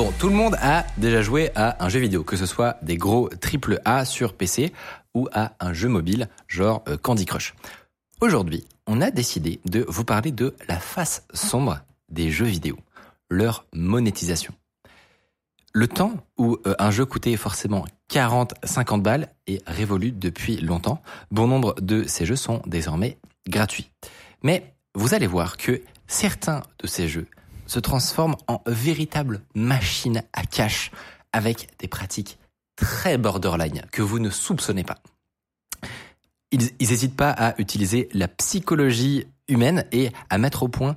Bon, tout le monde a déjà joué à un jeu vidéo, que ce soit des gros triple A sur PC ou à un jeu mobile genre euh, Candy Crush. Aujourd'hui, on a décidé de vous parler de la face sombre des jeux vidéo, leur monétisation. Le temps où euh, un jeu coûtait forcément 40, 50 balles est révolu depuis longtemps. Bon nombre de ces jeux sont désormais gratuits. Mais vous allez voir que certains de ces jeux se transforment en véritables machines à cash avec des pratiques très borderline que vous ne soupçonnez pas. Ils n'hésitent pas à utiliser la psychologie humaine et à mettre au point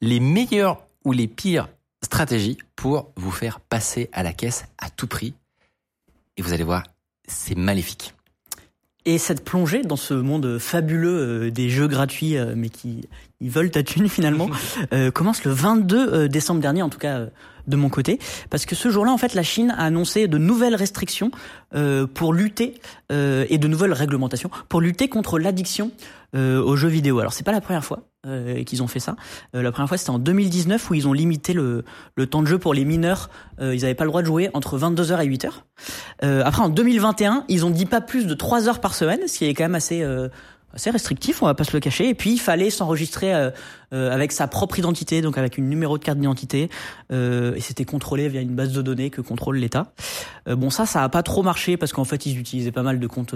les meilleures ou les pires stratégies pour vous faire passer à la caisse à tout prix. Et vous allez voir, c'est maléfique. Et cette plongée dans ce monde fabuleux euh, des jeux gratuits, euh, mais qui ils veulent ta thune finalement, euh, commence le 22 décembre dernier, en tout cas de mon côté, parce que ce jour-là, en fait, la Chine a annoncé de nouvelles restrictions pour lutter et de nouvelles réglementations pour lutter contre l'addiction aux jeux vidéo. Alors c'est pas la première fois euh, qu'ils ont fait ça. Euh, la première fois, c'était en 2019 où ils ont limité le, le temps de jeu pour les mineurs. Euh, ils n'avaient pas le droit de jouer entre 22h et 8h. après, en 2021, ils ont dit pas plus de 3 heures par semaine, ce qui est quand même assez assez restrictif, on va pas se le cacher. Et puis il fallait s'enregistrer avec sa propre identité, donc avec une numéro de carte d'identité, et c'était contrôlé via une base de données que contrôle l'État. bon, ça, ça a pas trop marché parce qu'en fait, ils utilisaient pas mal de comptes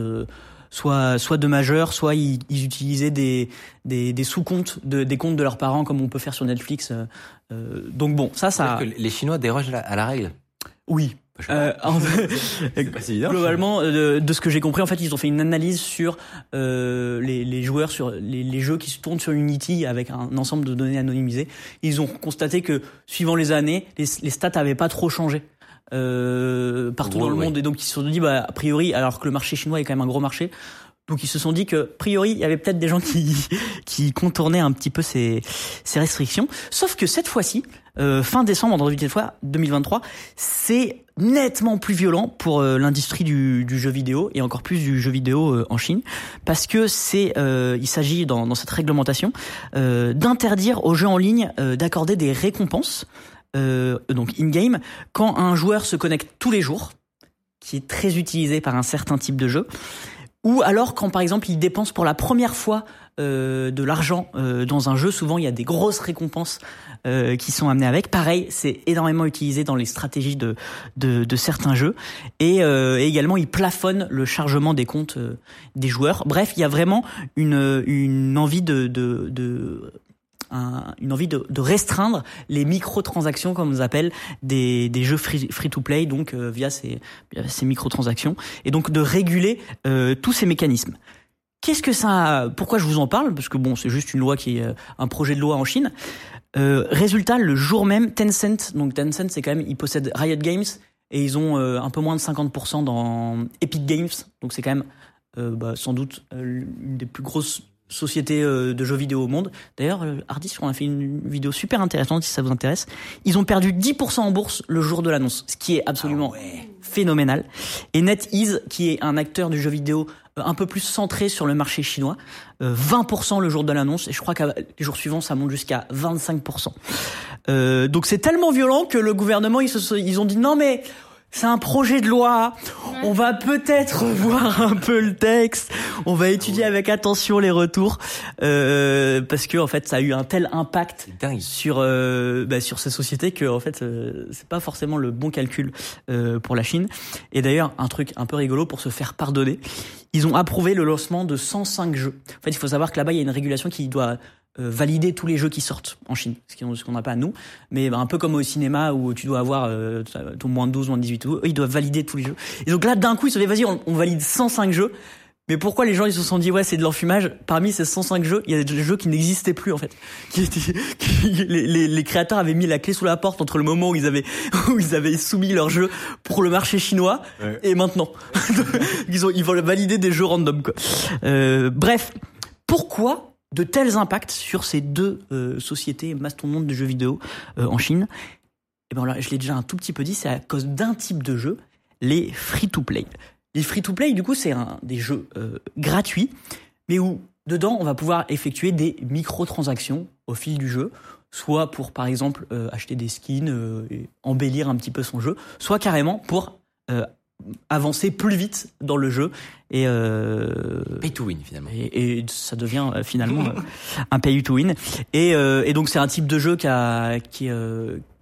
soit soit de majeurs, soit ils, utilisaient des des, des sous-comptes de, des comptes de leurs parents comme on peut faire sur Netflix. Euh, euh donc bon, ça ça. Que les Chinois dérogent à la règle? Oui. Euh, pas évident, globalement, euh, de, ce que j'ai compris, en fait, ils ont fait une analyse sur euh, les, les, joueurs, sur les, les, jeux qui se tournent sur Unity avec un ensemble de données anonymisées. Ils ont constaté que, suivant les années, les, les stats avaient pas trop changé euh, partout dans le monde et donc ils se sont dit bah a priori alors que le marché chinois est quand même un gros marché donc ils se sont dit que, a priori, il y avait peut-être des gens qui, qui contournaient un petit peu ces, ces restrictions. Sauf que cette fois-ci, euh, fin décembre, en 2023, c'est nettement plus violent pour euh, l'industrie du, du, jeu vidéo et encore plus du jeu vidéo euh, en Chine, parce que c'est, euh, il s'agit dans, dans, cette réglementation d'interdire aux jeux en ligne d'accorder des récompenses euh, donc in-game, quand un joueur se connecte tous les jours, qui est très utilisé par un certain type de jeu, ou alors quand par exemple il dépense pour la première fois euh, de l'argent euh, dans un jeu, souvent il y a des grosses récompenses euh, qui sont amenées avec. Pareil, c'est énormément utilisé dans les stratégies de, de, de certains jeux. Et, euh, également, il plafonne le chargement des comptes euh, des joueurs. Bref, il y a vraiment une, une envie de, de, de une envie de, restreindre les microtransactions, comme on appelle, des, jeux free-to-play, donc euh, via ces, ces microtransactions, et donc de réguler euh, tous ces mécanismes. Qu'est-ce que ça Pourquoi je vous en parle? Parce que bon, c'est juste une loi qui est euh, un projet de loi en Chine. Résultat, le jour même, Tencent, donc Tencent, c'est quand même, ils possèdent Riot Games et ils ont un peu moins de 50% dans Epic Games, donc c'est quand même bah, sans doute une des plus grosses société euh, de jeux vidéo au monde. D'ailleurs, euh, Hardis, on a fait une vidéo super intéressante si ça vous intéresse. Ils ont perdu 10% en bourse le jour de l'annonce, ce qui est absolument ah phénoménal. Et NetEase, qui est un acteur du jeu vidéo euh, un peu plus centré sur le marché chinois, 20% le jour de l'annonce, et je crois que les jours suivants, ça monte jusqu'à 25%. Euh, donc c'est tellement violent que le gouvernement, ils, se, ils ont dit non mais c'est un projet de loi. On va peut-être voir un peu le texte. On va étudier avec attention les retours euh, parce que en fait, ça a eu un tel impact sur euh, bah, sur ces sociétés que en fait, euh, c'est pas forcément le bon calcul euh, pour la Chine. Et d'ailleurs, un truc un peu rigolo pour se faire pardonner, ils ont approuvé le lancement de 105 jeux. En fait, il faut savoir que là-bas, il y a une régulation qui doit valider tous les jeux qui sortent en Chine, ce qu'on n'a pas à nous. Mais bah, un peu comme au cinéma où tu dois avoir euh, ton moins de 12, moins de 18, eux, ils doivent valider tous les jeux. Et donc là, d'un coup, ils se disent, vas-y, on, valide 105 jeux. mais pourquoi les gens ils se sont dit ouais c'est de l'enfumage? Parmi ces 105 jeux, il y a des jeux qui n'existaient plus en fait. Qui, les, les, créateurs avaient mis la clé sous la porte entre le moment où ils avaient où ils avaient soumis leur jeu pour le marché chinois et maintenant. ils ont ils vont valider des jeux random quoi. Euh, bref, pourquoi de tels impacts sur ces deux euh, sociétés mastodontes de jeux vidéo euh, en Chine Et eh ben là, je l'ai déjà un tout petit peu dit, c'est à cause d'un type de jeu, les free-to-play. Les free-to-play, du coup, c'est des jeux euh, gratuits, mais où dedans, on va pouvoir effectuer des microtransactions au fil du jeu, soit pour, par exemple, acheter des skins, et embellir un petit peu son jeu, soit carrément pour avancer plus vite dans le jeu et pay to win finalement et, ça devient finalement un pay to win et, et donc c'est un type de jeu qui a qui,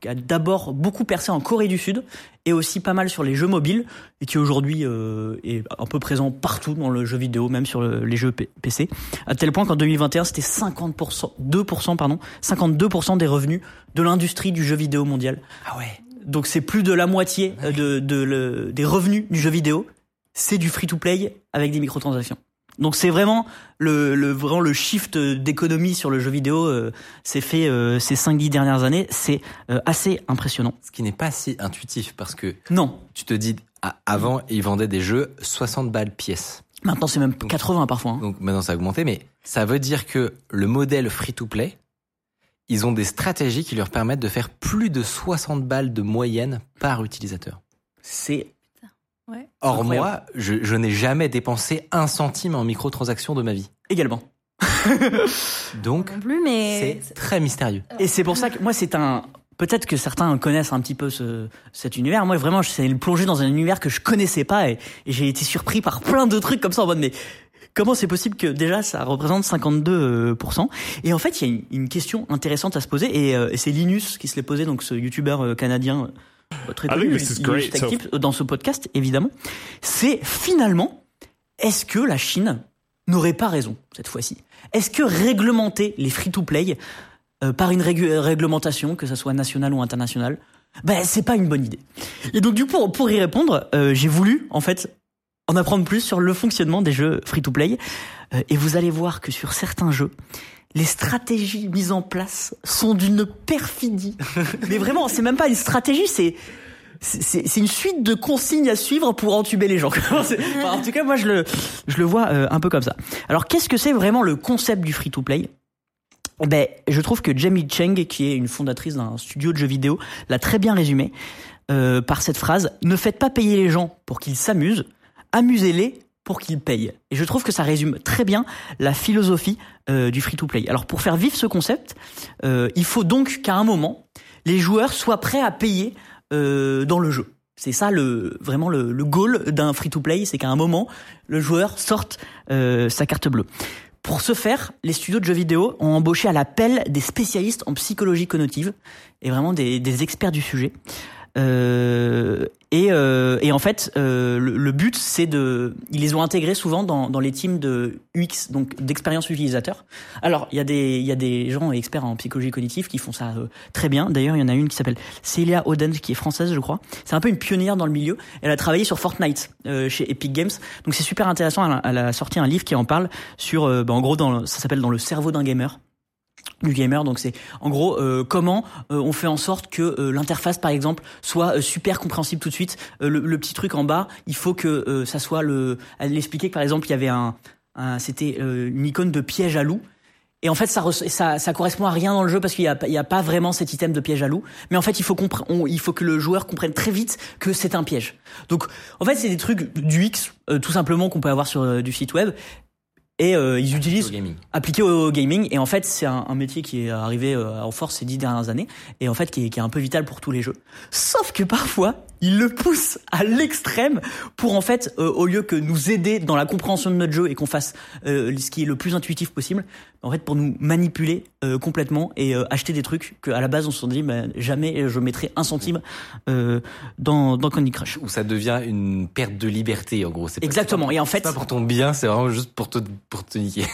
qui a d'abord beaucoup percé en Corée du Sud et aussi pas mal sur les jeux mobiles et qui aujourd'hui euh, est un peu présent partout dans le jeu vidéo, même sur les jeux PC, à tel point qu'en 2021 c'était 50%, 2% pardon, 52% des revenus de l'industrie du jeu vidéo mondial. Ah ouais. Donc c'est plus de la moitié de, de, des revenus du jeu vidéo, c'est du free-to-play avec des microtransactions. Donc c'est vraiment le, le vraiment le shift d'économie sur le jeu vidéo euh, s'est fait euh, ces 5 10 dernières années, c'est euh, assez impressionnant. Ce qui n'est pas si intuitif parce que Non. Tu te dis avant ils vendaient des jeux 60 balles pièce. Maintenant c'est même 80 parfois. Hein. Donc maintenant ça a augmenté mais ça veut dire que le modèle free to play ils ont des stratégies qui leur permettent de faire plus de 60 balles de moyenne par utilisateur. C'est Or moi, je, n'ai jamais dépensé un centime en microtransactions de ma vie. Également. Donc, c'est très mystérieux. Et c'est pour ça que moi, c'est un. Peut-être que certains connaissent un petit peu ce, cet univers. Moi, vraiment, c'est une plongée dans un univers que je connaissais pas et, j'ai été surpris par plein de trucs comme ça en mode mais comment c'est possible que déjà ça représente 52% Et en fait, il y a une, question intéressante à se poser et, euh, et c'est Linus qui se l'est posé, donc ce youtubeur euh, canadien très connu, dans ce podcast, évidemment, c'est finalement, est-ce que la Chine n'aurait pas raison cette fois-ci? Est-ce que réglementer les free-to-play euh, par une réglementation, que ce soit nationale ou internationale, ben c'est pas une bonne idée? Et donc du coup, pour y répondre, euh, j'ai voulu en fait en apprendre plus sur le fonctionnement des jeux free-to-play, euh, et vous allez voir que sur certains jeux, les stratégies mises en place sont d'une perfidie. Mais vraiment, c'est même pas une stratégie, c'est c'est une suite de consignes à suivre pour entuber les gens. en tout cas, moi, je le, je le vois euh, un peu comme ça. Alors, qu'est-ce que c'est vraiment le concept du free-to-play? Ben, je trouve que Jamie Cheng, qui est une fondatrice d'un studio de jeux vidéo, l'a très bien résumé euh, par cette phrase Ne faites pas payer les gens pour qu'ils s'amusent, amusez-les pour qu'ils payent. Et je trouve que ça résume très bien la philosophie euh, du free-to-play. Alors pour faire vivre ce concept, euh, il faut donc qu'à un moment, les joueurs soient prêts à payer euh, dans le jeu. C'est ça le vraiment le, goal d'un free-to-play, c'est qu'à un moment, le joueur sorte sa carte bleue. Pour ce faire, les studios de jeux vidéo ont embauché à l'appel des spécialistes en psychologie cognitive et vraiment des experts du sujet. Euh, et, euh, et, en fait, euh, le, but, c'est de, ils les ont intégrés souvent dans, dans les teams de UX, donc d'expérience utilisateur. Alors, il y a des, il y a des gens experts en psychologie cognitive qui font ça euh, très bien. D'ailleurs, il y en a une qui s'appelle Celia Oden, qui est française, je crois. C'est un peu une pionnière dans le milieu. Elle a travaillé sur Fortnite chez Epic Games, donc c'est super intéressant. Elle a, elle a, sorti un livre qui en parle sur, bah, en gros, dans, ça s'appelle dans le cerveau d'un gamer du gamer. Donc c'est en gros euh, comment euh, on fait en sorte que euh, l'interface par exemple soit super compréhensible tout de suite. Le, petit truc en bas, il faut que ça soit le. Elle expliquait que par exemple il y avait un, c'était une icône de piège à loup. Et en fait, ça, ça, ça correspond à rien dans le jeu parce qu'il n'y a, il y a pas vraiment cet item de piège à loup. Mais en fait, il faut, il faut que le joueur comprenne très vite que c'est un piège. Donc, en fait, c'est des trucs du X, tout simplement, qu'on peut avoir sur du site web et euh, ils utilisent appliqué au gaming. Et en fait c'est un, un, métier qui est arrivé euh, en force ces dix dernières années. Et en fait qui est, qui est un peu vital pour tous les jeux. Sauf que parfois ils le poussent à l'extrême pour en fait euh, au lieu que nous aider dans la compréhension de notre jeu et qu'on fasse ce qui est le plus intuitif possible en fait pour nous manipuler complètement et acheter des trucs que à la base on se dit bah, jamais je mettrai un centime dans dans Candy Crush où ça devient une perte de liberté en gros exactement et en fait pas pour ton bien c'est vraiment juste pour te pour te niquer.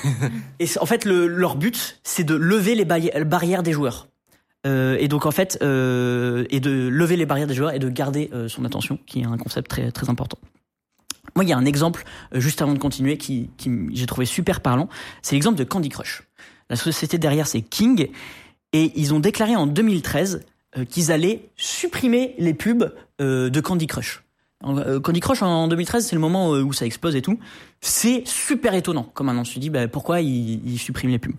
et en fait, le, leur but, c'est de lever les barrières des joueurs. Euh, et donc en fait, euh, et de lever les barrières des joueurs et de garder euh, son attention, qui est un concept très très important. Moi, il y a un exemple, juste avant de continuer, qui, qui j'ai trouvé super parlant. C'est l'exemple de Candy Crush. La société derrière, c'est King. Et ils ont déclaré en 2013 qu'ils allaient supprimer les pubs de Candy Crush. Euh, Candy Crush en 2013, c'est le moment euh, où ça explose et tout. C'est super étonnant. Comme un an, se dit bah, pourquoi ils, suppriment les pubs?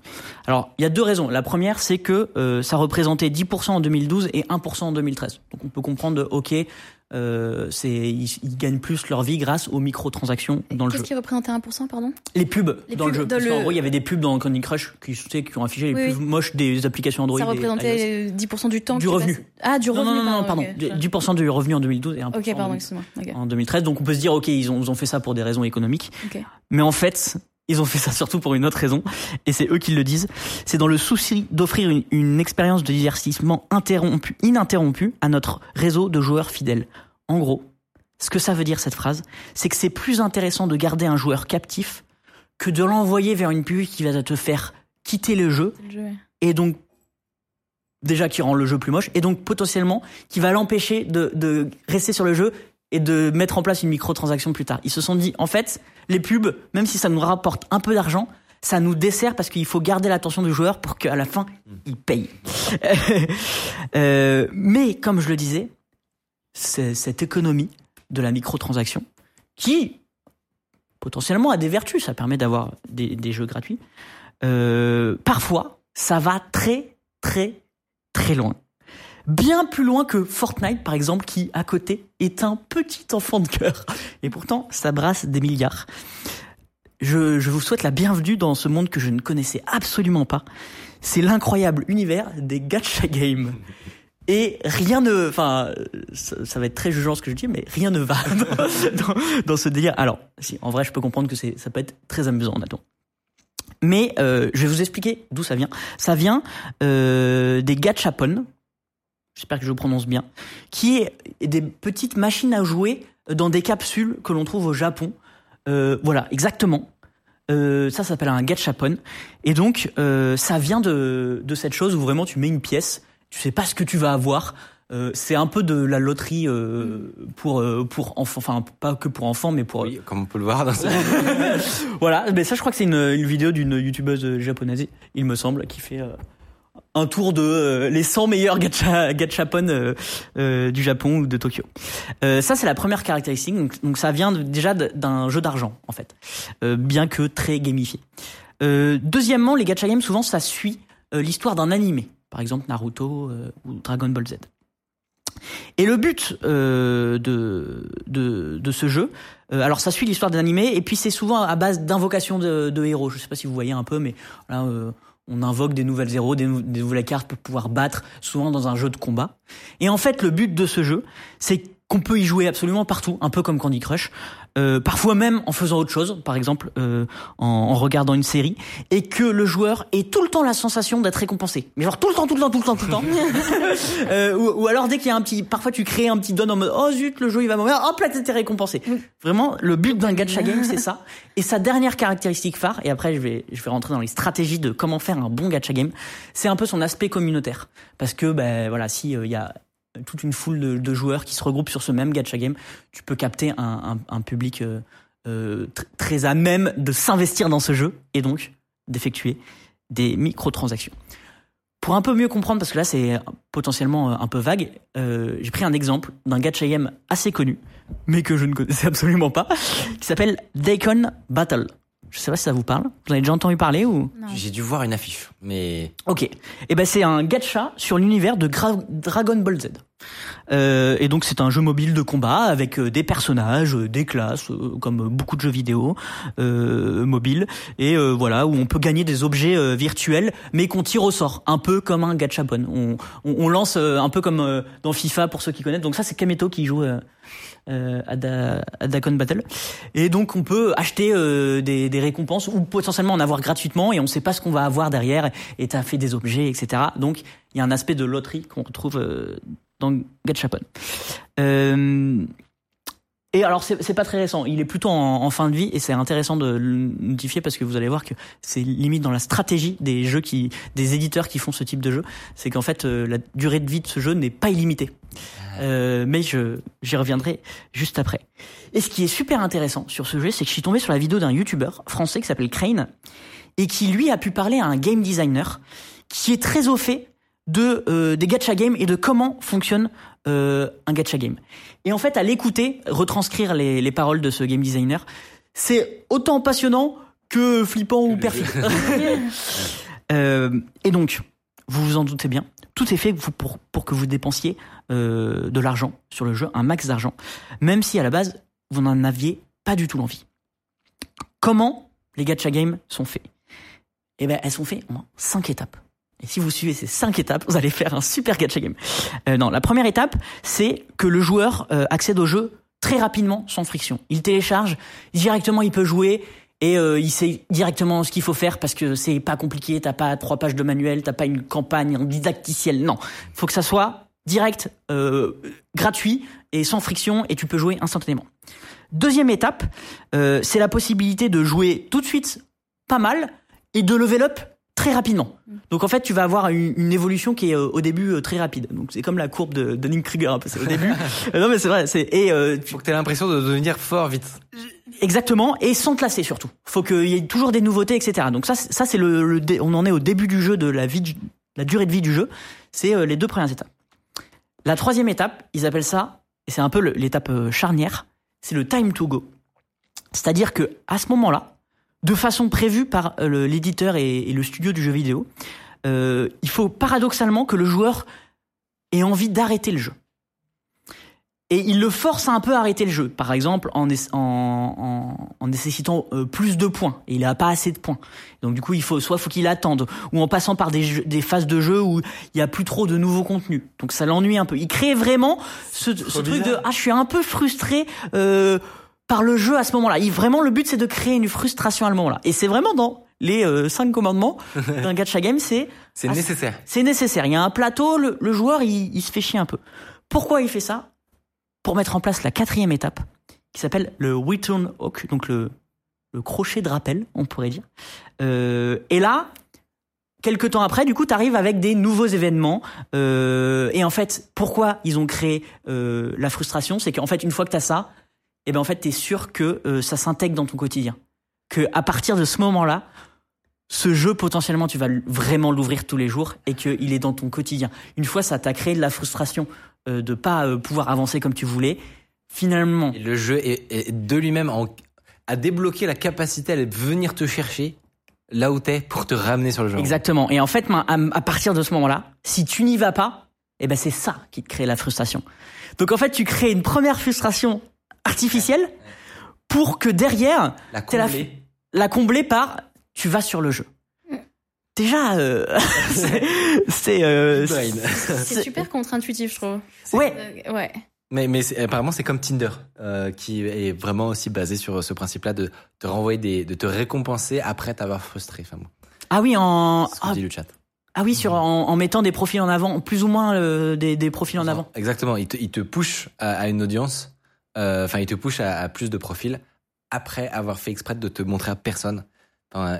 Alors il y a deux raisons. La première, c'est que euh, ça représentait 10% en 2012 et 1% en 2013. Donc on peut comprendre, ok, euh, c'est ils, gagnent plus leur vie grâce aux microtransactions dans le jeu. Qu'est-ce qui représentait 1% pardon? Les pubs dans le jeu. Parce En gros, il y avait des pubs dans Candy Crush qui, qui ont affiché les plus moches des applications Android. Ça représentait 10% du temps. Du revenu. Ah, du revenu. Non, non, non, pardon. 10% du revenu en 2012 et 1% Ok, pardon, excuse-moi. en 2013. Donc on peut se dire, ok, ils ont, ils ont fait ça pour des raisons économiques. Okay. Mais en fait, ils ont fait ça surtout pour une autre raison, et c'est eux qui le disent. C'est dans le souci d'offrir une, une, expérience de divertissement interrompue, ininterrompue à notre réseau de joueurs fidèles. En gros, ce que ça veut dire cette phrase, c'est que c'est plus intéressant de garder un joueur captif que de l'envoyer vers une pub qui va te faire quitter le jeu, et donc déjà qui rend le jeu plus moche, et donc potentiellement qui va l'empêcher de, de rester sur le jeu et de mettre en place une microtransaction plus tard. Ils se sont dit, en fait, les pubs, même si ça nous rapporte un peu d'argent, ça nous dessert parce qu'il faut garder l'attention du joueur pour qu'à la fin, il paye. euh, mais comme je le disais, cette économie de la microtransaction qui potentiellement a des vertus. Ça permet d'avoir des, des, jeux gratuits. Euh, parfois, ça va très très très loin. Bien plus loin que Fortnite, par exemple, qui, à côté, est un petit enfant de cœur. Et pourtant, ça brasse des milliards. Je, je vous souhaite la bienvenue dans ce monde que je ne connaissais absolument pas. C'est l'incroyable univers des gacha games. Et rien ne, enfin, ça, va être très jugeant ce que je dis, mais rien ne va dans, dans, ce délire. Alors, si, en vrai, je peux comprendre que c'est, ça peut être très amusant, Nathan. Mais euh, je vais vous expliquer d'où ça vient. Ça vient euh, des gachapon, j'espère que je prononce bien, qui est des petites machines à jouer dans des capsules que l'on trouve au Japon. Euh, voilà, exactement. Euh, ça s'appelle un gachapon. Et donc, euh, ça vient de, de cette chose où vraiment tu mets une pièce tu sais pas ce que tu vas avoir. C'est un peu de la loterie pour pour enfants, enfin pas que pour enfants, mais pour. Oui, comme on peut le voir dans ce... voilà, mais ça, je crois que c'est une, une vidéo d'une youtubeuse japonaise, il me semble, qui fait un tour de les 100 meilleurs gacha, gachapon du Japon ou de Tokyo. ça, c'est la première caractéristique. Donc, ça vient déjà d'un jeu d'argent, en fait, bien que très gamifié. deuxièmement, les gacha games, souvent, ça suit l'histoire d'un animé par exemple Naruto euh, ou Dragon Ball Z. Et le but euh, de, de, ce jeu, euh, alors ça suit l'histoire des animés, et puis c'est souvent à base d'invocation de, héros. Je sais pas si vous voyez un peu, mais là, euh, on invoque des nouvelles héros, des, des, nouvelles cartes pour pouvoir battre, souvent dans un jeu de combat. Et en fait, le but de ce jeu, c'est qu'on peut y jouer absolument partout, un peu comme Candy Crush, euh, parfois même en faisant autre chose, par exemple euh, en, en, regardant une série, et que le joueur ait tout le temps la sensation d'être récompensé. Mais genre tout le temps, tout le temps, tout le temps, tout le temps. euh, ou, ou, alors dès qu'il y a un petit, parfois tu crées un petit don en mode oh zut le jeu il va mourir, hop là t'es récompensé. Vraiment le but d'un gacha game c'est ça. Et sa dernière caractéristique phare, et après je vais je vais rentrer dans les stratégies de comment faire un bon gacha game, c'est un peu son aspect communautaire, parce que ben voilà si il y a toute une foule de, joueurs qui se regroupent sur ce même gacha game, tu peux capter un, public euh, euh, très à même de s'investir dans ce jeu et donc d'effectuer des microtransactions. Pour un peu mieux comprendre, parce que là c'est potentiellement euh, un peu vague, j'ai pris un exemple d'un gacha game assez connu, mais que je ne connaissais absolument pas, qui s'appelle Daikon Battle. Je sais pas si ça vous parle. Vous avez déjà entendu parler ou? J'ai dû voir une affiche, mais. Ok. Et eh ben c'est un gacha sur l'univers de Gra Dragon Ball Z. Euh, et donc c'est un jeu mobile de combat avec euh, des personnages, euh, des classes, euh, comme beaucoup de jeux vidéo euh, mobiles. Et voilà où on peut gagner des objets virtuels, mais qu'on tire au sort, un peu comme un gachapon. On, on, on lance un peu comme dans FIFA pour ceux qui connaissent. Donc ça c'est Kameto qui joue euh, à, da, à Dakon Battle. Et donc on peut acheter euh, des, récompenses ou potentiellement en avoir gratuitement et on ne sait pas ce qu'on va avoir derrière et t'as fait des objets, etc. Donc il y a un aspect de loterie qu'on retrouve euh, dans Gachapon. Euh, Et alors c'est pas très récent, il est plutôt en, fin de vie et c'est intéressant de le notifier parce que vous allez voir que c'est limite dans la stratégie des jeux qui, des éditeurs qui font ce type de jeu, c'est qu'en fait euh, la durée de vie de ce jeu n'est pas illimitée. Ah. Euh, mais je j'y reviendrai juste après. Et ce qui est super intéressant sur ce jeu, c'est que je suis tombé sur la vidéo d'un YouTuber français qui s'appelle Crane et qui lui a pu parler à un game designer qui est très au fait de euh, des gacha games et de comment fonctionne euh, un gacha game. Et en fait, à l'écouter, retranscrire les, les paroles de ce game designer, c'est autant passionnant que flippant ou perfide. euh, et donc, vous vous en doutez bien, tout est fait pour, pour que vous dépensiez euh, de l'argent sur le jeu, un max d'argent, même si à la base, vous n'en aviez pas du tout l'envie. Comment les gacha games sont faits? Eh ben, elles sont faites en cinq étapes. Et si vous suivez ces cinq étapes, vous allez faire un super gacha game. Euh, non, la première étape, c'est que le joueur euh, accède au jeu très rapidement, sans friction. Il télécharge, directement il peut jouer, et euh, il sait directement ce qu'il faut faire parce que c'est pas compliqué, t'as pas trois pages de manuel, t'as pas une campagne didacticielle, non. Faut que ça soit direct, euh, gratuit et sans friction, et tu peux jouer instantanément. Deuxième étape, euh, c'est la possibilité de jouer tout de suite pas mal et de level up très rapidement. Donc en fait, tu vas avoir une, évolution qui est euh, au début euh, très rapide. Donc c'est comme la courbe de Dunning Kruger un peu. C'est au début. Euh, non mais c'est vrai. C'est et euh, faut que tu aies l'impression de devenir fort vite. Exactement et sans te lasser surtout. Faut qu'il y ait toujours des nouveautés, etc. Donc ça, ça c'est le, on en est au début du jeu de la vie, la durée de vie du jeu. C'est les deux premières étapes. La troisième étape, ils appellent ça, et c'est un peu l'étape charnière, c'est le time to go. C'est-à-dire que à ce moment-là, de façon prévue par euh, l'éditeur et, le studio du jeu vidéo, euh, il faut paradoxalement que le joueur ait envie d'arrêter le jeu. Et il le force à un peu à arrêter le jeu, par exemple en, en, nécessitant euh, plus de points. Et il n'a pas assez de points. Donc du coup, il faut soit faut qu'il attende, ou en passant par des, des phases de jeu où il y a plus trop de nouveaux contenus. Donc ça l'ennuie un peu. Il crée vraiment ce, ce truc de ah je suis un peu frustré. Euh, par le jeu à ce moment-là. Vraiment, le but, c'est de créer une frustration à ce moment-là. Et c'est vraiment dans les euh, cinq commandements d'un gacha game, c'est... C'est nécessaire. C'est nécessaire. Il y a un plateau, le, joueur, il, se fait chier un peu. Pourquoi il fait ça? Pour mettre en place la quatrième étape, qui s'appelle le return hook, donc le, le crochet de rappel, on pourrait dire. Euh, et là, quelques temps après, du coup, tu arrives avec des nouveaux événements. Euh, et en fait, pourquoi ils ont créé euh, la frustration? C'est qu'en fait, une fois que tu as ça, et eh ben en fait, tu es sûr que euh, ça s'intègre dans ton quotidien. Que à partir de ce moment-là, ce jeu potentiellement tu vas vraiment l'ouvrir tous les jours et qu'il est dans ton quotidien. Une fois ça t'a créé de la frustration euh, de pas euh, pouvoir avancer comme tu voulais. Finalement, le jeu est, de lui-même en, a débloqué la capacité à venir te chercher là où t'es pour te ramener sur le jeu. Exactement. Et en fait, à, partir de ce moment-là, si tu n'y vas pas, eh ben c'est ça qui te crée la frustration. Donc en fait, tu crées une première frustration artificielle pour que derrière, la combler. La, combler par tu vas sur le jeu. Déjà, euh, c'est euh, c'est super contre-intuitif, je trouve. Ouais, euh, ouais. Mais, mais apparemment, c'est comme Tinder, qui est vraiment aussi basé sur ce principe-là de te renvoyer des, de te récompenser après t'avoir frustré. Enfin, Ah oui, en. Ah, dit le chat. Ah oui, sur en, mettant des profils en avant, plus ou moins des, des, profils en avant. Exactement, il te, il te push à une audience enfin, il te push à, plus de profils après avoir fait exprès de te montrer à personne.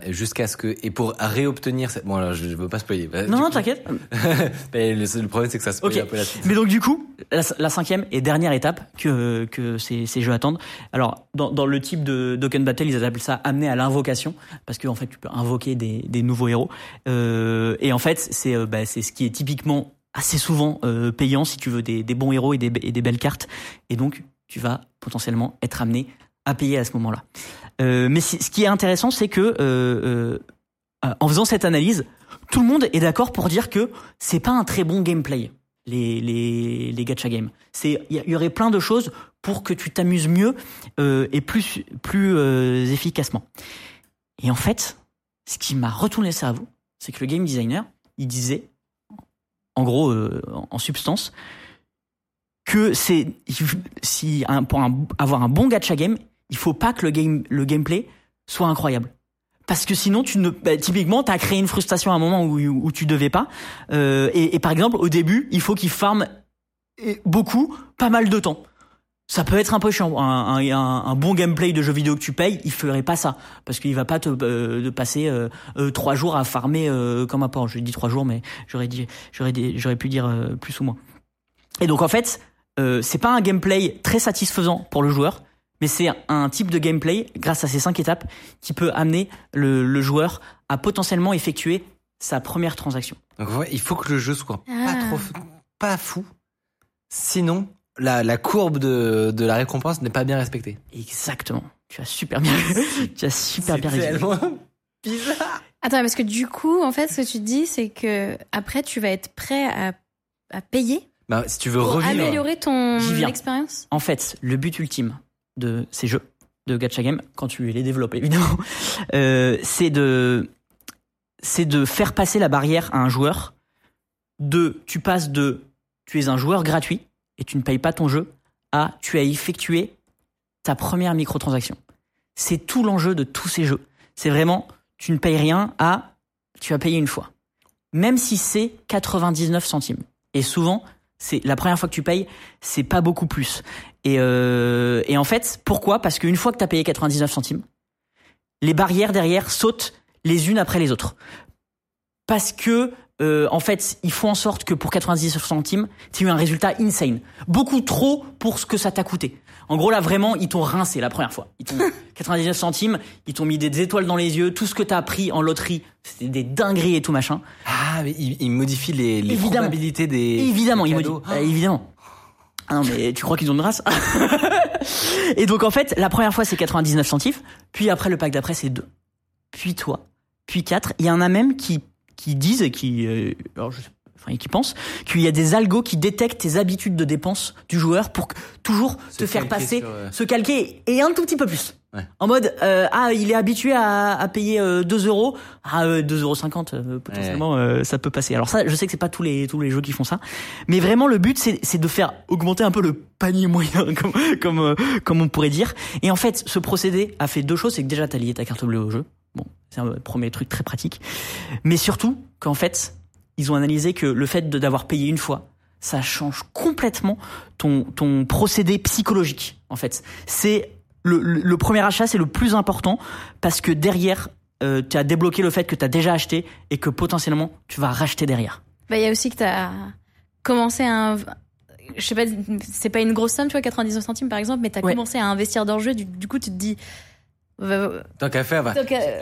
jusqu'à ce que et pour réobtenir cette bon alors je, veux pas spoiler. Non non t'inquiète. Mais le, problème c'est que ça se okay. un peu la suite. Mais donc du coup la, cinquième et dernière étape que que ces, ces jeux attendent. Alors dans, dans le type de Dokkan Battle ils appellent ça amener à l'invocation parce que en fait tu peux invoquer des, des nouveaux héros. Euh, et en fait c'est euh, bah, c'est ce qui est typiquement assez souvent euh, payant si tu veux des, des bons héros et des, et des belles cartes. Et donc tu vas potentiellement être amené à payer à ce moment-là. Euh, mais ce qui est intéressant, c'est que euh, euh, en faisant cette analyse, tout le monde est d'accord pour dire que c'est pas un très bon gameplay les les les gacha games. Il y, aurait plein de choses pour que tu t'amuses mieux et plus plus efficacement. Et en fait, ce qui m'a retourné le cerveau, c'est que le game designer, il disait, en gros, en substance, que c'est si pour avoir un bon gacha game, il faut pas que le game le gameplay soit incroyable. Parce que sinon, tu ne, bah, typiquement, t'as créé une frustration à un moment où, où tu devais pas. Euh, et, par exemple, au début, il faut qu'il farme beaucoup, pas mal de temps. ça peut être un peu chiant. Un, bon gameplay de jeu vidéo que tu payes, il ferait pas ça parce qu'il va pas te euh, passer euh, trois jours à farmer comme un porc. Je dis trois jours, mais j'aurais dit, j'aurais j'aurais pu dire plus ou moins. Et donc en fait, c'est pas un gameplay très satisfaisant pour le joueur, mais c'est un type de gameplay grâce à ces cinq étapes qui peut amener le, le joueur à potentiellement effectuer sa première transaction. Donc il faut que le jeu soit pas ah. trop pas fou, sinon la, la courbe de, de la récompense n'est pas bien respectée. Exactement. Tu as super bien, tu as super bien résumé. bizarre. Attends, parce que du coup, en fait, ce que tu dis, c'est que après, tu vas être prêt à, à payer. Bah, si tu veux pour améliorer ton expérience? En fait, le but ultime de ces jeux de gacha game, quand tu les développes évidemment, euh, c'est de c'est de faire passer la barrière à un joueur. De, tu passes de tu es un joueur gratuit et tu ne payes pas ton jeu à tu as effectué ta première microtransaction. C'est tout l'enjeu de tous ces jeux. C'est vraiment tu ne payes rien à tu as payé une fois. Même si c'est 99 centimes. Et souvent, c'est la première fois que tu payes, c'est pas beaucoup plus. Et, euh, en fait, pourquoi? Parce qu'une fois que tu as payé 99 centimes, les barrières derrière sautent les unes après les autres. Parce que euh, en fait, ils font en sorte que pour 99 centimes, tu aies eu un résultat insane. Beaucoup trop pour ce que ça t'a coûté. En gros, là, vraiment, ils t'ont rincé la première fois. Ils t'ont 99 centimes, ils t'ont mis des étoiles dans les yeux, tout ce que t'as pris en loterie, c'était des dingueries et tout machin. Ah, mais ils, modifient les, les probabilités des. Évidemment, ils modifient. Euh, évidemment. Ah non, mais tu crois qu'ils ont une race Et donc, en fait, la première fois, c'est 99 centimes, puis après, le pack d'après, c'est 2. Puis toi, puis 4. Il y en a même qui qui disent qui, euh, alors je, enfin, qui pensent qu'il y a des algos qui détectent tes habitudes de dépenses du joueur pour toujours te faire passer, euh, se calquer et un tout petit peu plus. Ouais. En mode euh, ah il est habitué à, à payer 2 euros. Ah 2,50 euros potentiellement ça peut passer. Alors ça je sais que c'est pas tous les tous les jeux qui font ça. Mais vraiment le but c'est c'est de faire augmenter un peu le panier moyen comme comme comme on pourrait dire. Et en fait ce procédé a fait deux choses. C'est que déjà t'as lié ta carte bleue au jeu. Bon, c'est un premier truc très pratique. Mais surtout qu'en fait, ils ont analysé que le fait d'avoir payé une fois, ça change complètement ton, ton procédé psychologique, en fait. C'est le, le, premier achat, c'est le plus important parce que derrière, euh, tu as débloqué le fait que tu as déjà acheté et que potentiellement, tu vas racheter derrière. Bah, il y a aussi que tu as commencé un je sais pas, c'est pas une grosse somme, tu vois, 99 centimes par exemple, mais tu as commencé à investir dans le jeu, du, coup tu te dis, Tant qu'à faire,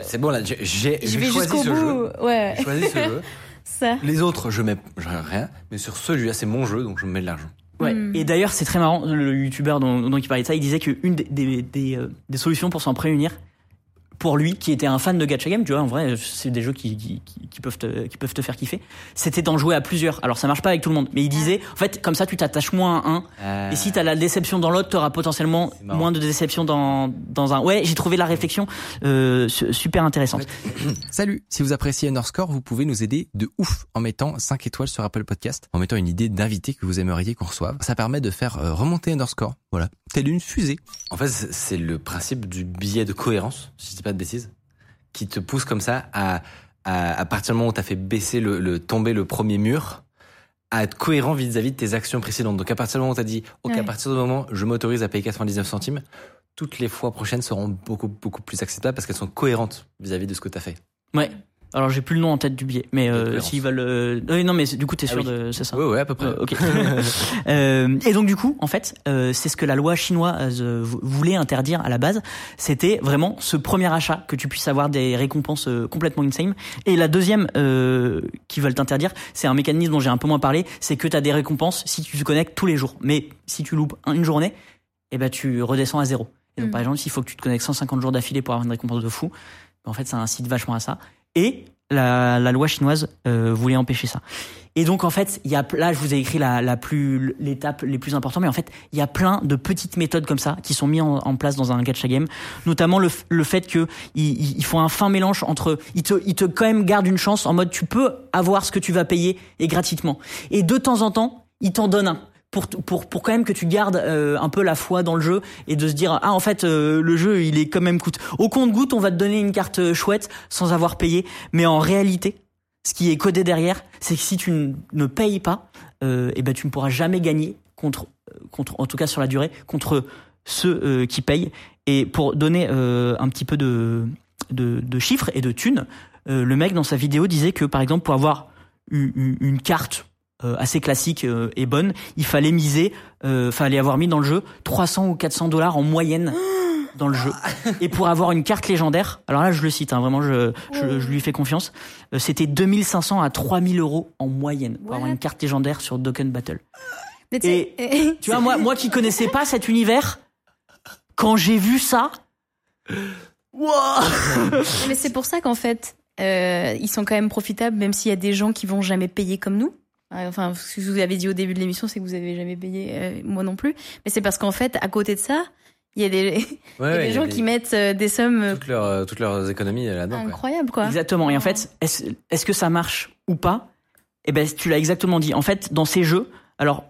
c'est bon là, j'ai choisi ce jeu. Ouais. J'ai choisi ce jeu. Ça. Les autres, je mets rien, mais sur celui-là, c'est mon jeu, donc je mets de l'argent. Ouais. Hmm. Et d'ailleurs, c'est très marrant, le youtubeur dont, dont il parlait de ça, il disait qu'une des, des, des, euh, des solutions pour s'en prémunir, pour lui, qui était un fan de gacha game, tu vois, en vrai, c'est des jeux qui, qui, qui, peuvent te, qui peuvent te faire kiffer. C'était d'en jouer à plusieurs. Alors ça marche pas avec tout le monde, mais il disait, en fait, comme ça, tu t'attaches moins à un. Euh. Et si t'as la déception dans l'autre, t'auras potentiellement moins de déception dans dans un. Ouais, j'ai trouvé la réflexion euh, super intéressante. Salut. Si vous appréciez Underscore, vous pouvez nous aider de ouf en mettant 5 étoiles sur Apple Podcast, en mettant une idée d'invité que vous aimeriez qu'on reçoive. Ça permet de faire euh, remonter Underscore. Voilà, telle une fusée. En fait, c'est le principe du billet de cohérence, si je dis pas de bêtises, qui te pousse comme ça à, à, partir du moment où tu as fait baisser le, le, tomber le premier mur, à être cohérent vis-à-vis de tes actions précédentes. Donc à partir du moment où tu as dit, ok, à partir du moment je m'autorise à payer 99 centimes, toutes les fois prochaines seront beaucoup, beaucoup plus acceptables parce qu'elles sont cohérentes vis-à-vis de ce que tu as fait. Ouais. Alors j'ai plus le nom en tête du billet, mais euh, s'ils veulent, euh... non mais du coup t'es ah sûr de, c'est ça? Oui, ouais, à peu près. Euh, ok. euh, et donc du coup, en fait, euh, c'est ce que la loi chinoise euh, voulait interdire à la base. C'était vraiment ce premier achat que tu puisses avoir des récompenses complètement insane. Et la deuxième qui veulent t'interdire, c'est un mécanisme dont j'ai un peu moins parlé, c'est que tu as des récompenses si tu te connectes tous les jours. Mais si tu loupes une journée, eh ben tu redescends à zéro. Et donc mm. par exemple, s'il faut que tu te connectes 150 jours d'affilée pour avoir une récompense de fou, en fait, ça incite vachement à ça. Et la, la loi chinoise euh, voulait empêcher ça. Et donc en fait, il y a là je vous ai écrit la, la plus l'étape les plus importantes, mais en fait il y a plein de petites méthodes comme ça qui sont mises en, place dans un gacha game, notamment le, le fait que ils, ils font un fin mélange entre ils te ils te quand même gardent une chance en mode tu peux avoir ce que tu vas payer et gratuitement, et de temps en temps ils t'en donnent un pour, pour, pour quand même que tu gardes euh, un peu la foi dans le jeu et de se dire ah en fait euh, le jeu il est quand même coûte au compte goutte on va te donner une carte euh, chouette sans avoir payé mais en réalité ce qui est codé derrière c'est que si tu ne payes pas et eh ben tu ne pourras jamais gagner contre, contre, en tout cas sur la durée, contre ceux qui payent. Et pour donner un petit peu de, de, de chiffres et de thunes, le mec dans sa vidéo disait que par exemple pour avoir une, une carte assez classique et bonne, il fallait miser, euh, fallait avoir mis dans le jeu 300 ou 400 dollars en moyenne dans le jeu. Et pour avoir une carte légendaire, alors là je le cite, hein, vraiment je, je, je, lui fais confiance, euh, c'était 2500 à 3000 euros en moyenne pour avoir une carte légendaire sur Dokkan Battle. Et tu vois, moi, moi qui connaissais pas cet univers, quand j'ai vu ça, wow Mais c'est pour ça qu'en fait, euh, ils sont quand même profitables, même s'il y a des gens qui vont jamais payer comme nous. Enfin, ce que vous avez dit au début de l'émission, c'est que vous avez jamais payé, euh, moi non plus. Mais c'est parce qu'en fait, à côté de ça, il y a des, des gens qui mettent euh, des sommes. Euh, toutes, leurs, toutes leurs économies là-dedans. Incroyable, quoi. Exactement. Et en fait, est-ce est que ça marche ou pas? Eh ben, tu l'as exactement dit. En fait, dans ces jeux, alors,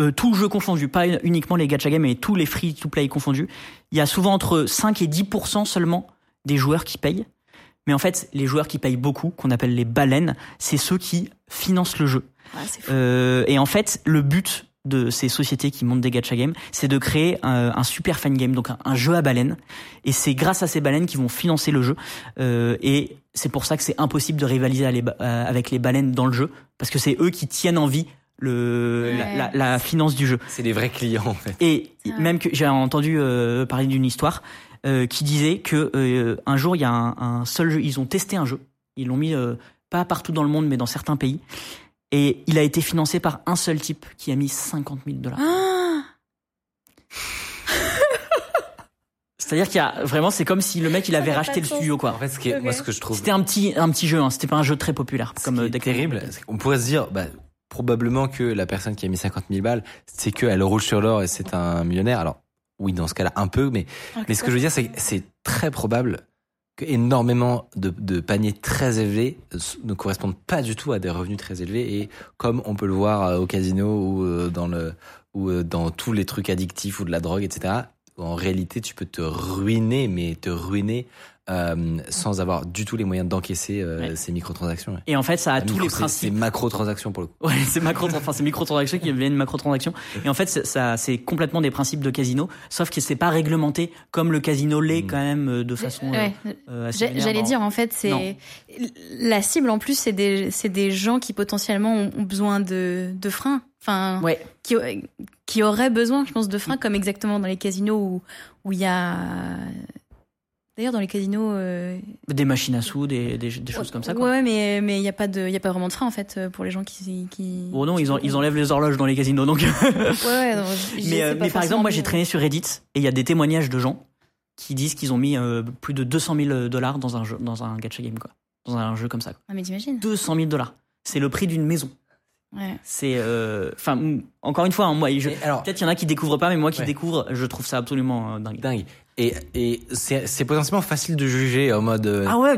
euh, tout jeu confondu, pas uniquement les gacha games, mais tous les free-to-play confondus, il y a souvent entre 5 et 10% seulement des joueurs qui payent. Mais en fait, les joueurs qui payent beaucoup, qu'on appelle les baleines, c'est ceux qui financent le jeu. euh, et en fait, le but de ces sociétés qui montent des gacha games, c'est de créer un, super fan game, donc un, jeu à baleines. Et c'est grâce à ces baleines qu'ils vont financer le jeu. Euh, et c'est pour ça que c'est impossible de rivaliser euh, avec les baleines dans le jeu, parce que c'est eux qui tiennent en vie le la, finance du jeu. C'est des vrais clients en fait. Et même que j'ai entendu euh, parler d'une histoire qui disait que un jour il y a un, un, seul jeu, ils ont testé un jeu, ils l'ont mis pas partout dans le monde mais dans certains pays et il a été financé par un seul type qui a mis 50 000 dollars. Ah C'est-à-dire qu'il y a vraiment, c'est comme si le mec il avait racheté le studio quoi. En fait, ce qui est, moi ce que je trouve, c'était un petit un petit jeu, hein, c'était pas un jeu très populaire comme euh, terrible. On pourrait se dire, bah, probablement que la personne qui a mis 50 000 balles, c'est qu'elle roule sur l'or et c'est un millionnaire. Alors oui, dans ce cas-là, un peu, mais mais ce que je veux dire, c'est c'est très probable énormément de, de, paniers très élevés ne correspondent pas du tout à des revenus très élevés et comme on peut le voir euh, au casino ou euh, dans le ou euh, dans tous les trucs addictifs ou de la drogue etc en réalité tu peux te ruiner mais te ruiner euh, sans avoir du tout les moyens d'encaisser euh, ces microtransactions. Et en fait, ça a tous les principes. C'est macro-transactions pour le coup. Ouais, c'est macro, enfin c'est microtransactions qui deviennent macro-transactions. Et en fait, ça, c'est complètement des principes de casino, sauf que c'est pas réglementé comme le casino l'est mm. quand même euh, de façon. Ouais. J'allais dire en fait, c'est la cible en plus, c'est des c'est des gens qui potentiellement ont besoin de de freins. Enfin, ouais. qui qui auraient besoin, je pense, de freins, comme exactement dans les casinos où où il y a D'ailleurs, dans les casinos. Euh... Des machines à sous, des, des, des choses comme ça. Quoi. Ouais, mais il mais n'y a, pas de, y a pas vraiment de frein en fait euh, pour les gens qui. qui... Bon, non, ils, ils enlèvent les horloges dans les casinos donc. ouais, non, mais, euh, mais par exemple, moi j'ai traîné sur Reddit et il y a des témoignages de gens qui disent qu'ils ont mis euh, plus de 200 000 dollars dans un jeu, dans un gacha game, quoi. Dans un jeu comme ça. Quoi. Ah, mais t'imagines 200 000 dollars. C'est le prix d'une maison. Ouais. C'est, enfin, encore une fois, hein, moi, peut-être qu'il y en a qui découvrent pas, mais moi qui découvre, je trouve ça absolument dingue. Dingue. Et, et c'est potentiellement facile de juger en mode. Euh, ah ouais.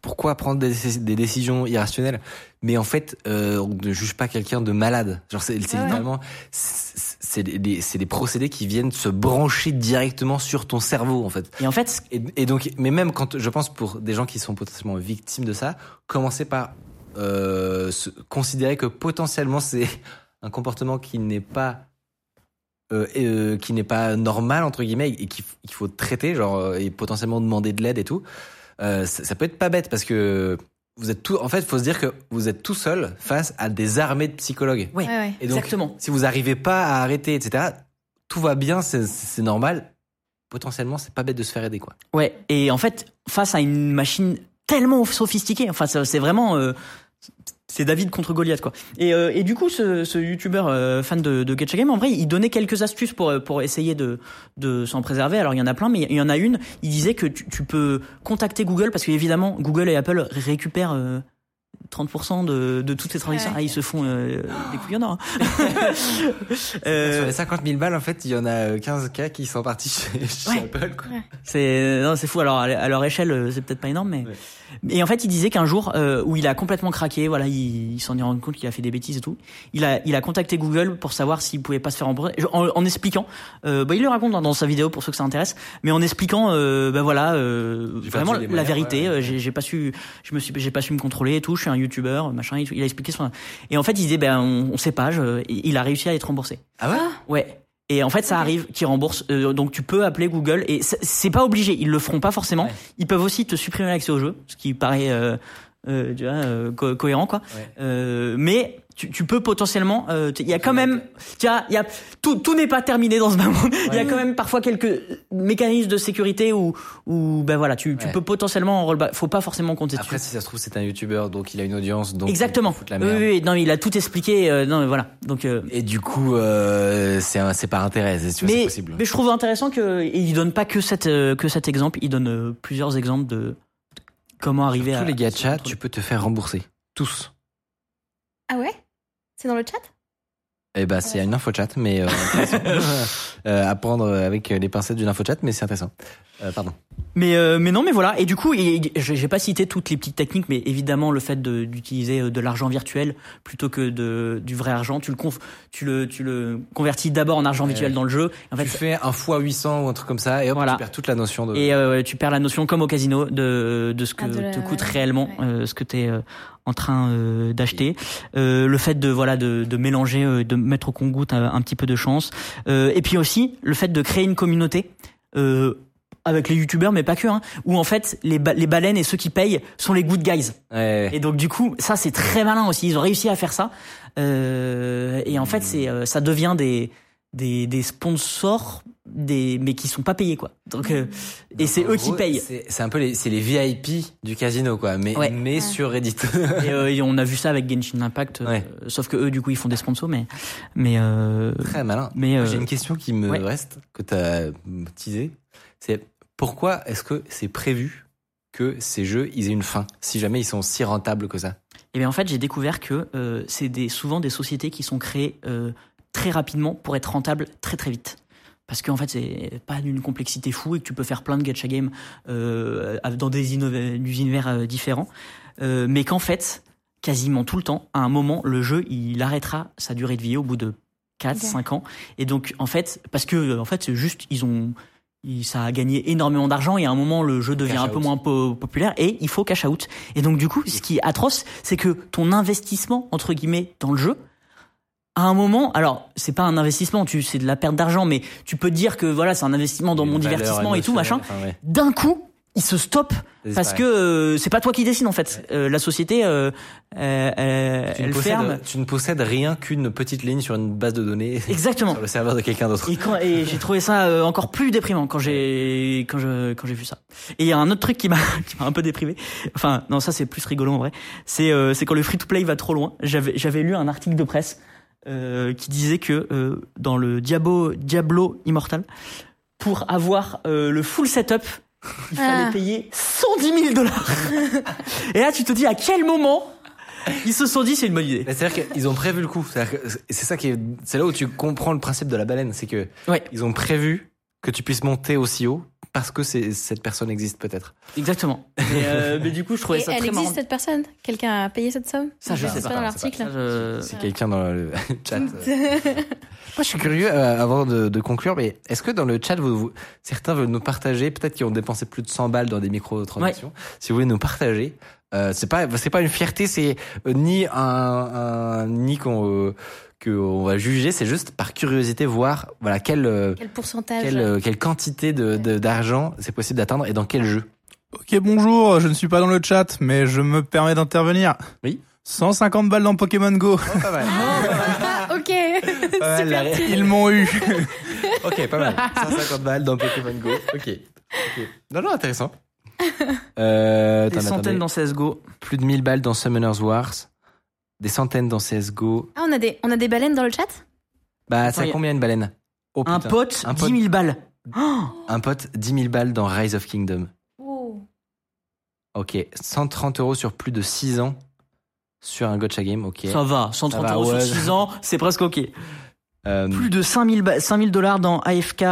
pourquoi prendre des, des, décisions irrationnelles? Mais en fait, euh, on ne juge pas quelqu'un de malade. Genre, c'est littéralement, c'est des, des, procédés qui viennent se brancher directement sur ton cerveau, en fait. Et en fait, et, donc, mais même quand je pense pour des gens qui sont potentiellement victimes de ça, commencer par euh, se considérer que potentiellement c'est un comportement qui n'est pas euh, euh, qui n'est pas normal entre guillemets et qu'il faut traiter genre euh, et potentiellement demander de l'aide et tout euh, ça, ça, peut être pas bête parce que vous êtes tout en fait il faut se dire que vous êtes tout seul face à des armées de psychologues. Oui et donc, exactement. si vous arrivez pas à arrêter etc tout va bien c'est normal. Potentiellement c'est pas bête de se faire aider quoi. Ouais. Et en fait face à une machine tellement sophistiquée enfin c'est vraiment c'est David contre Goliath quoi. Et, euh, et du coup, ce, ce youtubeur euh, fan de, de Gacha Game, en vrai, il donnait quelques astuces pour pour essayer de de s'en préserver. Alors il y en a plein, mais il y en a une. Il disait que tu, tu peux contacter Google parce qu'évidemment Google et Apple récupèrent euh, 30% de, de toutes ces transactions, ah, ils se font euh, des couillons. Hein. euh, Sur les 50 000 balles, en fait, il y en a 15 cas qui sont partis chez, chez Apple. Quoi. C'est non, c'est fou. Alors à leur échelle, euh, c'est peut-être pas énorme, mais et en fait, il disait qu'un jour euh, où il a complètement craqué, voilà, il, s'en est rendu compte qu'il a fait des bêtises et tout. Il a il a contacté Google pour savoir s'il pouvait pas se faire rembourser, en, en expliquant. Euh, bah, il le raconte dans, sa vidéo pour ceux que ça intéresse, mais en expliquant, euh, bah voilà, vraiment la vérité. J'ai pas su, je me suis, j'ai pas su me contrôler et tout. Je suis un youtubeur, machin. Il a expliqué son. Et en fait, il disait, ben, on, on sait pas. Je, il a réussi à être remboursé. Ah ouais? Ouais. Et en fait, ça arrive qu'ils remboursent. Euh, donc, tu peux appeler Google et c'est pas obligé. Ils le feront pas forcément. Ils peuvent aussi te supprimer l'accès au jeu, ce qui paraît euh, euh, tu vois, cohérent quoi. Mais tu, tu, peux potentiellement, euh, il y a quand même, il y a tout, tout n'est pas terminé dans ce moment. Il y a quand même parfois quelques mécanismes de sécurité où, où ben voilà, tu, tu peux potentiellement en rollback. Faut pas forcément compter Après, si ça se trouve, c'est un youtubeur, donc il a une audience, donc exactement. La merde. Oui, oui, non, il a tout expliqué. Euh, non, mais voilà. Donc et du coup, euh, c'est c'est par intérêt, c'est mais, possible. Mais je trouve intéressant que il donne pas que cette que cet exemple, il donne plusieurs exemples de comment arriver Sur à tous les gachas, tu peux te faire rembourser. Tous. Ah ouais? C'est dans le chat? Eh ben, c'est une info chat, mais euh, euh, à prendre avec les pincettes d'une info chat, mais c'est intéressant. Euh, pardon. Mais euh, mais non mais voilà et du coup j'ai pas cité toutes les petites techniques mais évidemment le fait d'utiliser euh, de, l'argent virtuel plutôt que de du vrai argent tu le conf, tu le tu le convertis d'abord en argent virtuel dans le jeu en fait tu fais un fois 800 ou un truc comme ça et hop voilà. tu perds toute la notion de et euh, tu perds la notion comme au casino de de ce que ah, te coûte réellement ouais. ce que tu es en train d'acheter. Le fait de voilà de, de mélanger de mettre au compte un, un petit peu de chance. Et puis aussi le fait de créer une communauté euh, avec les youtubeurs mais pas que hein, où en fait les, ba les baleines et ceux qui payent sont les good guys. Ouais. et donc du coup ça c'est très malin aussi. Ils ont réussi à faire ça. Euh, et en fait c'est euh, ça devient des des, des sponsors des mais qui sont pas payés quoi. Donc euh, et c'est eux qui payent. c'est un peu les c'est les VIP du casino quoi mais ouais. mais ouais. sur Reddit. Et, euh, et, on a vu ça avec Genshin Impact ouais. euh, sauf que eux du coup ils font des sponsors mais mais euh, très malin. mais j'ai une question qui me reste que tu as teasé. C'est pourquoi est-ce que c'est prévu que ces jeux ils aient une fin si jamais ils sont si rentables que ça? Eh bien en fait j'ai découvert que euh, c'est des, souvent des sociétés qui sont créées euh, très rapidement pour être rentables très très vite. Parce qu'en fait c'est pas d'une complexité fou et que tu peux faire plein de gacha games euh, dans des, univers différents, mais qu'en fait quasiment tout le temps à un moment le jeu il arrêtera sa durée de vie au bout de 4 okay. 5 ans et donc en fait parce que en fait c'est juste ils ont ça a gagné énormément d'argent et à un moment le jeu devient cash un peu moins po populaire et il faut cash out. Et donc du coup, ce qui est atroce, c'est que ton investissement entre guillemets dans le jeu à un moment, alors c'est pas un investissement, tu c'est de la perte d'argent, mais tu peux dire que voilà c'est un investissement dans mon divertissement et tout machin. enfin, ouais. D'un coup, il se stoppe parce que euh, c'est pas toi qui décide en fait. Euh, la société, euh, euh, tu, elle possèdes, ferme. tu ne possèdes rien qu'une petite ligne sur une base de données Exactement. sur le serveur de quelqu'un d'autre. Et, et j'ai trouvé ça euh, encore plus déprimant quand j'ai quand je quand j'ai vu ça. Et il y a un autre truc qui m'a qui m'a un peu déprimé. Enfin non ça c'est plus rigolo en vrai. C'est euh, c'est quand le free to play va trop loin. J'avais j'avais lu un article de presse euh, qui disait que euh, dans le Diablo Diablo Immortal pour avoir euh, le full setup il fallait Ah. payer 110 000 dollars. Et là tu te dis à quel moment ils se sont dit c'est une bonne idée. C'est-à-dire qu'ils ont prévu le coup. C'est-à-dire que C'est ça qui est, c'est là où tu comprends le principe de la baleine, c'est que Ouais. ils ont prévu que tu puisses monter aussi haut parce que c'est, cette personne existe peut-être. Exactement. Mais, euh, mais du coup je trouvais Et ça elle très existe marrant. cette personne? Quelqu'un a payé cette somme? Ça, je C'est sais pas pas, dans c'est l'article. Je- C'est quelqu'un dans le chat. Moi, je suis curieux euh, avant de, de conclure, mais est-ce que dans le chat, vous, vous- certains veulent nous partager, peut-être qu'ils ont dépensé plus de 100 balles dans des micro-transactions, si vous voulez nous partager. Euh, c'est pas, c'est pas une fierté, c'est euh, ni un, un ni qu'on euh, que on va juger, c'est juste par curiosité voir, voilà quelle euh, Quel pourcentage quelle, euh, quelle quantité de de- d'argent c'est possible d'atteindre et dans quel jeu. Ok, bonjour, je ne suis pas dans le chat, mais je me permets d'intervenir. Oui. 150 balles dans Pokémon Go. pas mal. Ah, ok. Pas mal, la ré- Ils m'ont eu. Ok, pas mal. 150 balles dans Pokémon Go. Ok. Ok. Non, non, intéressant. Euh, Des centaines attendez. dans CSGO. Plus de 1000 balles dans Summoners Wars. Des centaines dans CSGO. Ah, on a des, on a des baleines dans le chat? Bah, Attends, ça a combien une baleine? Oh, un pote, Un 10 pote. 000 balles. Oh Un pote, 10 000 balles dans Rise of Kingdom. Oh. Ok. 130 euros sur plus de 6 ans sur un gotcha game. Ok. ça va, 130 Ça va, euros ouais. sur 6 ans, c'est presque ok. Euh, Plus de 5000 ba- 5000 dollars dans AFK,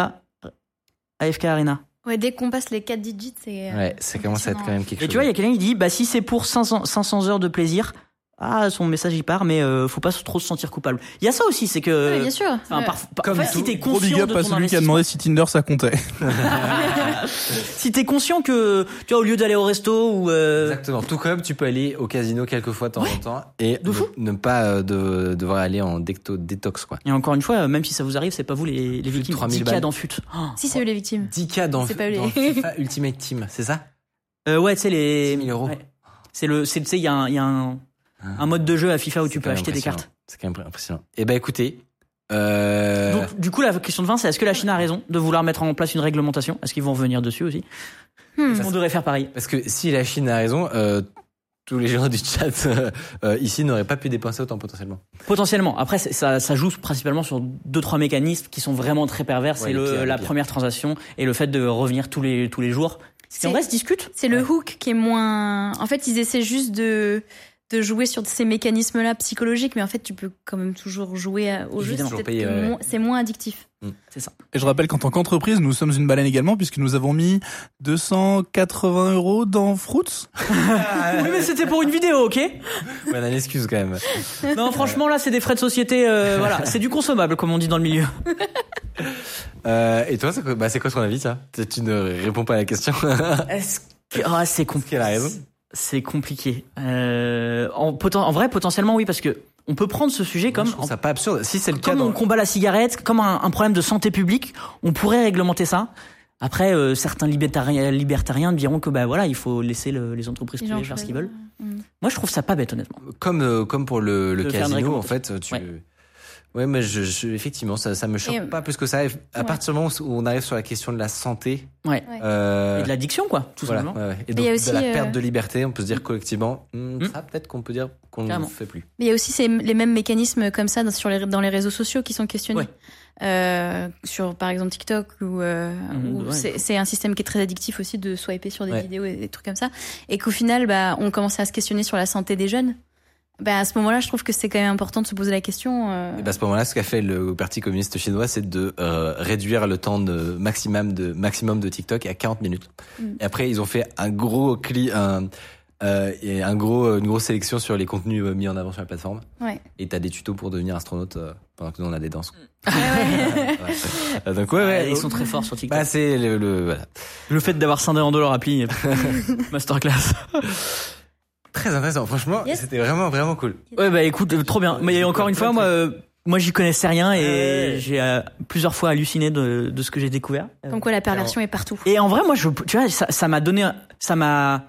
AFK Arena. Ouais, dès qu'on passe les 4 digits, c'est. euh, ouais, ça commence à être quand même quelque Et chose. tu vois, il y a quelqu'un qui dit, bah si c'est pour 500, 500 heures de plaisir, ah son message y part mais euh, faut pas trop se sentir coupable il y a ça aussi c'est que Ouais, bien sûr. enfin, Ouais. par- par- Comme en fait, si t'es Gros big conscient up de à ton celui qui a demandé si Tinder ça comptait. si t'es conscient que tu vois au lieu d'aller au resto ou euh, Exactement. Tout comme tu peux aller au casino quelques fois de temps en temps et de ne, fou. ne pas euh, de, devoir aller en decto- détox quoi. et encore une fois même si ça vous arrive c'est pas vous les, les victimes 3000 10 balles. cas dans fut Oh. Si c'est eux les victimes. 10K dans, C'est pas les- dans FIFA Ultimate Team, c'est ça? Euh, ouais tu sais les 6 000 euros. ouais. c'est le c'est tu sais il y a un il y a un, un mode de jeu à FIFA où tu peux acheter des cartes C'est quand même impressionnant. Eh ben écoutez, euh, Donc, du coup, la question de fin, c'est est-ce que la Chine a raison de vouloir mettre en place une réglementation? Est-ce qu'ils vont revenir dessus aussi? Hmm. On devrait faire pareil? parce que si la Chine a raison, euh, tous les gens du chat euh, ici n'auraient pas pu dépenser autant potentiellement. Potentiellement. Après, ça, ça joue principalement sur deux trois mécanismes qui sont vraiment très pervers. Ouais, c'est le la première transaction et le fait de revenir tous les tous les jours. En C'est- vrai se discute. C'est le hook qui est moins. En fait, ils essaient juste de de jouer sur ces mécanismes-là psychologiques, mais en fait, tu peux quand même toujours jouer au jeu. C'est moins- addictif. C'est ça. Et je rappelle qu'en tant qu'entreprise, nous sommes une baleine également puisque nous avons mis 280 euros dans Fruits. oui, mais c'était pour une vidéo, ok? On a une excuse quand même. Non, franchement, là, c'est des frais de société. euh, voilà, c'est du consommable, comme on dit dans le milieu. Euh, et toi, c'est quoi, bah, quoi ton avis, ça? Tu ne réponds pas à la question. Est-ce que ah, c'est compliqué. a raison? C'est compliqué. Euh, en, poten- en vrai, potentiellement, oui, parce que on peut prendre ce sujet comme je trouve ça pas absurde. Si c'est le cas comme dans... on combat la cigarette, comme un, un problème de santé publique, on pourrait réglementer ça. Après, euh, certains libertariens, libertariens diront que bah voilà, il faut laisser le- les entreprises privées faire ce qu'ils veulent. Hmm. Moi, je trouve ça pas bête, honnêtement. comme euh, comme pour le, casino en fait tu Ouais. Ouais mais je, je- effectivement ça ça me choque Et, pas plus que ça à ouais. partir du moment où on arrive sur la question de la santé Ouais. Euh, Et de l'addiction, quoi, tout voilà, simplement. ouais, ouais. et donc il y a de aussi, la euh, perte de liberté on peut se dire collectivement hmm, Hmm. ça peut-être qu'on peut dire qu'on ne fait plus Mais il y a aussi ces, les mêmes mécanismes comme ça dans, sur les, dans les réseaux sociaux qui sont questionnés. Ouais. Euh, sur par exemple TikTok où, euh, où ouais. c'est c'est un système qui est très addictif aussi de swiper sur des Ouais. vidéos et des trucs comme ça et qu'au final bah on commençait à se questionner sur la santé des jeunes bah à ce moment-là je trouve que c'est quand même important de se poser la question euh, et ben, à ce moment-là ce qu'a fait le parti communiste chinois c'est de euh, réduire le temps de maximum de maximum de TikTok à 40 minutes Mm. et après ils ont fait un gros cli un euh, et un gros une grosse sélection sur les contenus euh, mis en avant sur la plateforme ouais. et t'as des tutos pour devenir astronaute euh, pendant que nous on a des danses Ouais, ouais. Ouais. Euh, Donc ouais, ouais, Ouais, ils sont très forts sur TikTok. Bah c'est le, le- voilà. le fait d'avoir scindé en deux leur appli, masterclass. Très intéressant. Franchement, Yes. c'était vraiment vraiment cool. Ouais, bah écoute, euh, trop bien. Mais encore une fois, moi, euh, moi, j'y connaissais rien et Ouais. j'ai euh, plusieurs fois halluciné de, de ce que j'ai découvert. comme quoi la perversion est partout Et en vrai, moi, je, tu vois, ça, m'a donné, ça m'a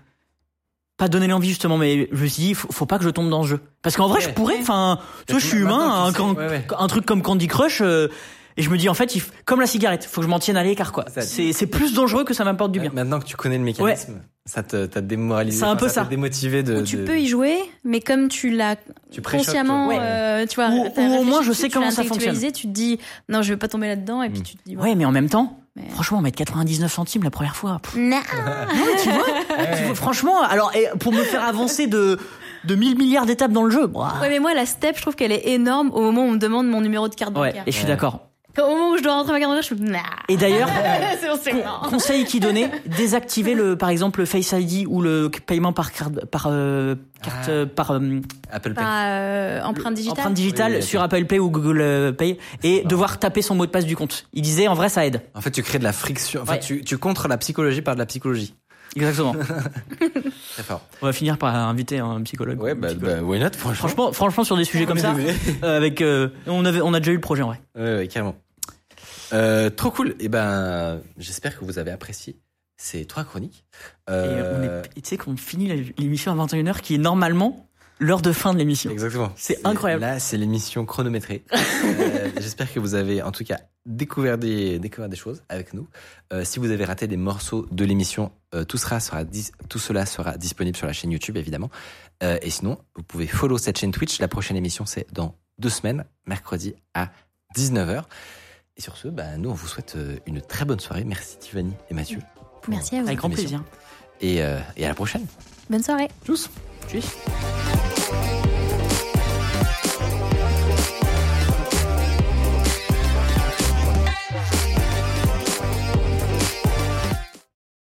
pas donné l'envie justement, mais je me suis dit, faut, faut pas que je tombe dans ce jeu. Parce qu'en vrai, Ouais. je pourrais, enfin, tu vois, je suis humain, tu un, sais, quand- ouais, ouais. un truc comme Candy Crush, euh, et je me dis, en fait, comme la cigarette, faut que je m'en tienne à l'écart, quoi. C'est plus dangereux que ça m'apporte du bien. Maintenant que tu connais le mécanisme, ça te t'a démoralisé. C'est un peu ça. t'a démotivé de. Où tu de- peux y jouer mais comme tu l'as Tu consciemment euh, tu vois Ou- au moins, je sais tu comment ça fonctionne. tu te dis non je vais pas tomber là-dedans et puis Mm. tu te dis Ouais, mais en même temps, Mais- franchement, mettre 99 centimes la première fois. pff, non tu vois, tu vois, franchement, alors, et pour me faire avancer de, de 1000 milliards d'étapes dans le jeu, bah, Ouais, mais moi, la step, je trouve qu'elle est énorme au moment où on me demande mon numéro de carte ouais, bancaire. et je suis Ouais. d'accord. Au moment où je dois rentrer ma carte bancaire, je suis nah. Et d'ailleurs, con- conseil qui donnait, désactiver le, par exemple, le Face ID ou le paiement par carte, par euh, carte, Ah. euh, par euh, Apple Pay. Euh, empreinte digitale. empreinte digitale Oui, oui, sur. Apple Pay ou Google Pay et devoir taper son mot de passe du compte. Il disait, en vrai, ça aide. En fait, tu crées de la friction. Enfin, Ouais. tu, tu contres la psychologie par de la psychologie. Exactement. Très fort. On va finir par inviter un psychologue. Ouais, bah, psychologue. bah why not, franchement. Franchement, franchement, sur des sujets comme ça, euh, avec, euh, on avait, on a déjà eu le projet, en vrai. Ouais, ouais, carrément. Euh, trop cool. Et ben, j'espère que vous avez apprécié ces trois chroniques. Et Euh, et tu sais qu'on finit l'émission à 21h, qui est normalement l'heure de fin de l'émission. Exactement. C'est incroyable. Là, c'est l'émission chronométrée. Euh, J'espère que vous avez, en tout cas, découvert des, découvert des choses avec nous. Euh, si vous avez raté des morceaux de l'émission, euh, tout, sera, sera dis- tout cela sera disponible sur la chaîne YouTube, évidemment. Et sinon, vous pouvez follow cette chaîne Twitch. La prochaine émission, c'est dans deux semaines, mercredi à 19h. Et sur ce, bah, nous, on vous souhaite euh, une très bonne soirée. Merci Tiffany et Mathieu. Merci à vous. Avec grand plaisir. Et, euh, et à la prochaine. Bonne soirée. Tchuss Tchuss.